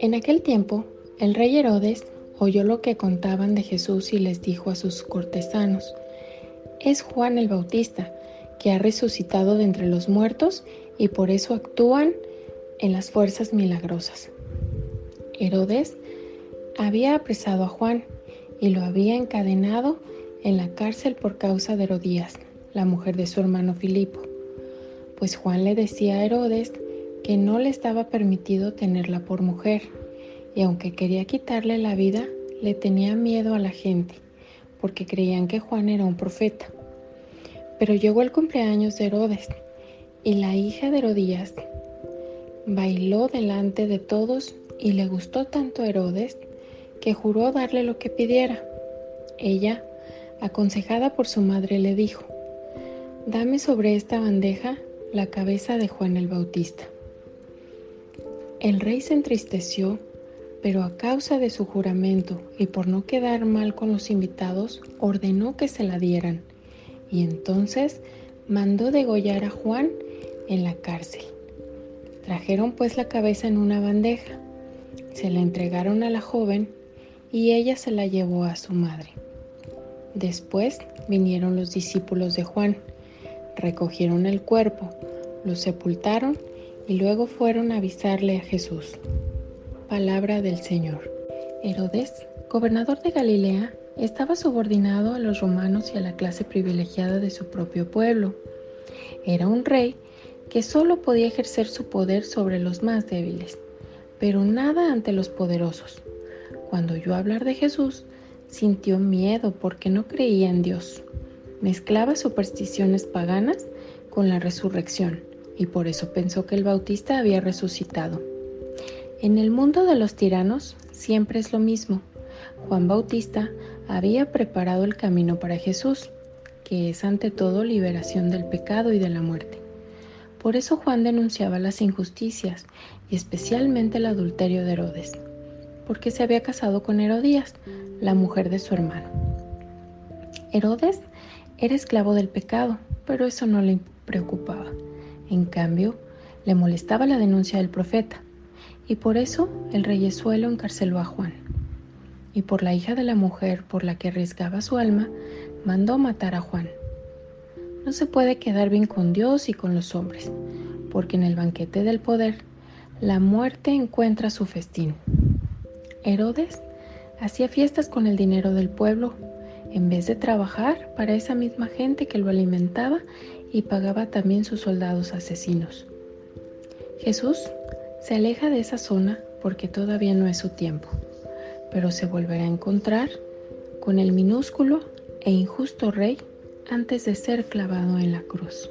En aquel tiempo, el rey Herodes oyó lo que contaban de Jesús y les dijo a sus cortesanos, es Juan el Bautista, que ha resucitado de entre los muertos y por eso actúan en las fuerzas milagrosas. Herodes había apresado a Juan y lo había encadenado en la cárcel por causa de Herodías, la mujer de su hermano Filipo, pues Juan le decía a Herodes que no le estaba permitido tenerla por mujer, y aunque quería quitarle la vida, le tenía miedo a la gente, porque creían que Juan era un profeta. Pero llegó el cumpleaños de Herodes, y la hija de Herodías bailó delante de todos y le gustó tanto a Herodes que juró darle lo que pidiera. Ella, aconsejada por su madre, le dijo, Dame sobre esta bandeja la cabeza de Juan el Bautista. El rey se entristeció, pero a causa de su juramento y por no quedar mal con los invitados, ordenó que se la dieran. Y entonces mandó degollar a Juan en la cárcel. Trajeron pues la cabeza en una bandeja, se la entregaron a la joven y ella se la llevó a su madre. Después vinieron los discípulos de Juan, recogieron el cuerpo, lo sepultaron y luego fueron a avisarle a Jesús. Palabra del Señor. Herodes, gobernador de Galilea, estaba subordinado a los romanos y a la clase privilegiada de su propio pueblo. Era un rey que solo podía ejercer su poder sobre los más débiles, pero nada ante los poderosos. Cuando oyó hablar de Jesús, sintió miedo porque no creía en Dios. Mezclaba supersticiones paganas con la resurrección y por eso pensó que el Bautista había resucitado. En el mundo de los tiranos siempre es lo mismo. Juan Bautista había preparado el camino para Jesús, que es ante todo liberación del pecado y de la muerte. Por eso Juan denunciaba las injusticias y especialmente el adulterio de Herodes, porque se había casado con Herodías, la mujer de su hermano. Herodes era esclavo del pecado, pero eso no le preocupaba. En cambio, le molestaba la denuncia del profeta, y por eso el reyesuelo encarceló a Juan. Y por la hija de la mujer por la que arriesgaba su alma, mandó matar a Juan. No se puede quedar bien con Dios y con los hombres, porque en el banquete del poder la muerte encuentra su festín. Herodes hacía fiestas con el dinero del pueblo, en vez de trabajar para esa misma gente que lo alimentaba y pagaba también sus soldados asesinos. Jesús se aleja de esa zona porque todavía no es su tiempo, pero se volverá a encontrar con el minúsculo e injusto rey antes de ser clavado en la cruz.